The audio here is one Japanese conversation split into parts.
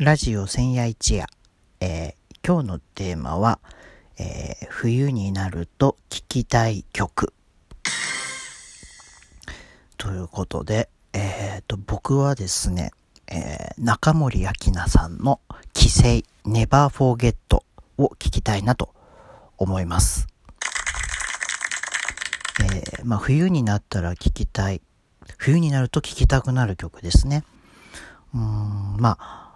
ラジオ千夜一夜、えー、今日のテーマは、えー、冬になると聴きたい曲。ということで、えー、と、僕はですね、えー、中森明菜さんの帰省 Never Forget を聴きたいなと思います。え、まあ、冬になったら聴きたい。冬になると聴きたくなる曲ですね。うん、まあ、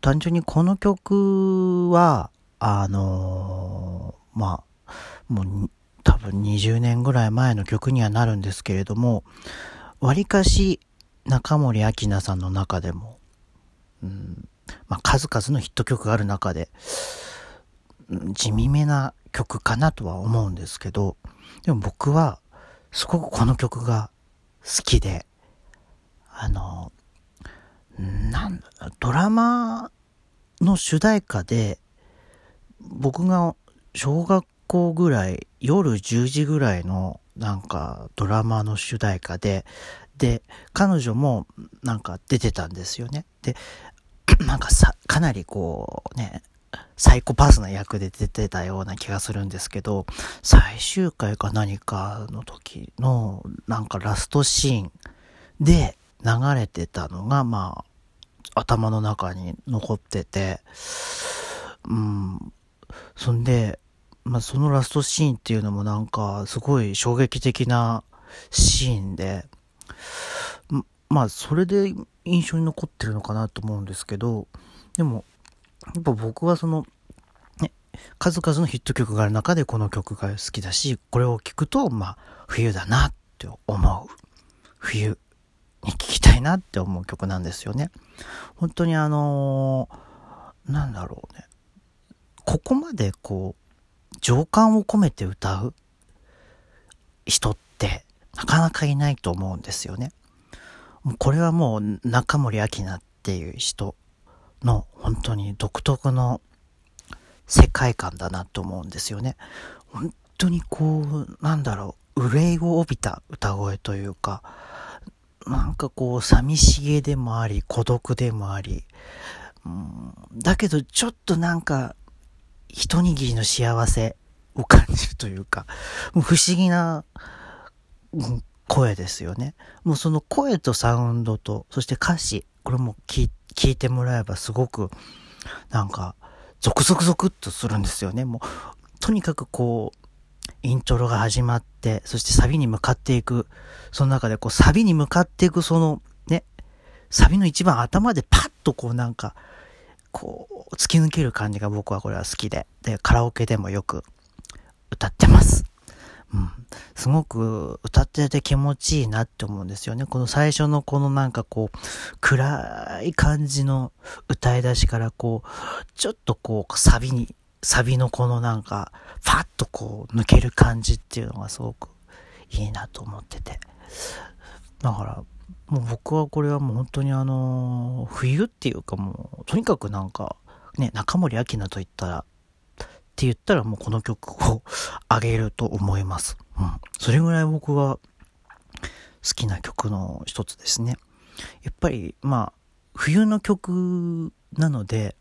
単純にこの曲は、あのー、まあ、もう多分20年ぐらい前の曲にはなるんですけれども、わりかし中森明菜さんの中でも、うん、まあ、数々のヒット曲がある中で、地味めな曲かなとは思うんですけど、でも僕はすごくこの曲が好きで、あの、なんドラマの主題歌で、僕が小学校ぐらい、夜10時ぐらいのなんかドラマの主題歌で、で、彼女もなんか出てたんですよね。で、なんかさ、かなりこうね、サイコパスな役で出てたような気がするんですけど、最終回か何かの時のなんかラストシーンで流れてたのが、まあ、頭の中に残ってて、うん。そんで、まあ、そのラストシーンっていうのもなんか、すごい衝撃的なシーンで、まあ、それで印象に残ってるのかなと思うんですけど、でも、やっぱ僕はその、ね、数々のヒット曲がある中でこの曲が好きだし、これを聴くと、まあ、冬だなって思う。冬に聴きたいなって思う曲なんですよね。本当にあのー、なんだろうね。ここまでこう、情感を込めて歌う人ってなかなかいないと思うんですよね。もうこれはもう中森明菜っていう人の本当に独特の世界観だなと思うんですよね。本当にこう、なんだろう、憂いを帯びた歌声というか、なんかこう、寂しげでもあり、孤独でもあり、うん、だけどちょっとなんか、一握りの幸せを感じるというか、不思議な、声ですよね。もうその声とサウンドと、そして歌詞、これも聞いてもらえばすごく、なんか、ゾクゾクゾクっとするんですよね。もう、とにかくこう、イントロが始まって、そしてサビに向かっていく。その中でこうサビに向かっていくそのね、サビの一番頭でパッとこうなんか、こう突き抜ける感じが僕はこれは好きで、で、カラオケでもよく歌ってます。うん。すごく歌ってて気持ちいいなって思うんですよね。この最初のこのなんかこう、暗い感じの歌い出しからこう、ちょっとこう、サビにサビのこのなんか、ファッとこう抜ける感じっていうのがすごくいいなと思ってて。だから、もう僕はこれはもう本当にあの、冬っていうかもう、とにかくなんか、ね、中森明菜と言ったら、って言ったらもうこの曲をあげると思います。うん。それぐらい僕は好きな曲の一つですね。やっぱり、まあ、冬の曲なので、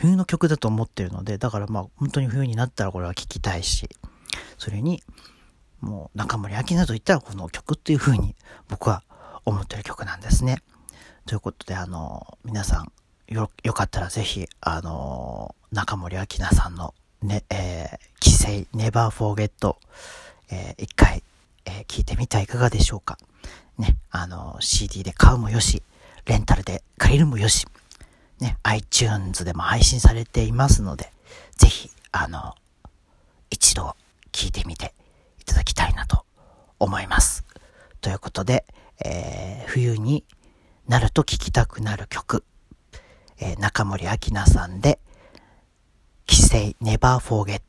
冬の曲だと思ってるので、だからまあ本当に冬になったらこれは聴きたいし、それに、もう中森明菜と言ったらこの曲っていう風に僕は思ってる曲なんですね。ということで、あの、皆さん、よ、よかったらぜひ、あの、中森明菜さんのね、えー、帰省 Never Forget、えー、一回、えー、聞いてみてはいかがでしょうか。ね、あの、CD で買うもよし、レンタルで借りるもよし、ね、iTunes でも配信されていますので、ぜひ、あの、一度聞いてみていただきたいなと思います。ということで、えー、冬になると聴きたくなる曲、えー、中森明菜さんで、帰省 Never Forget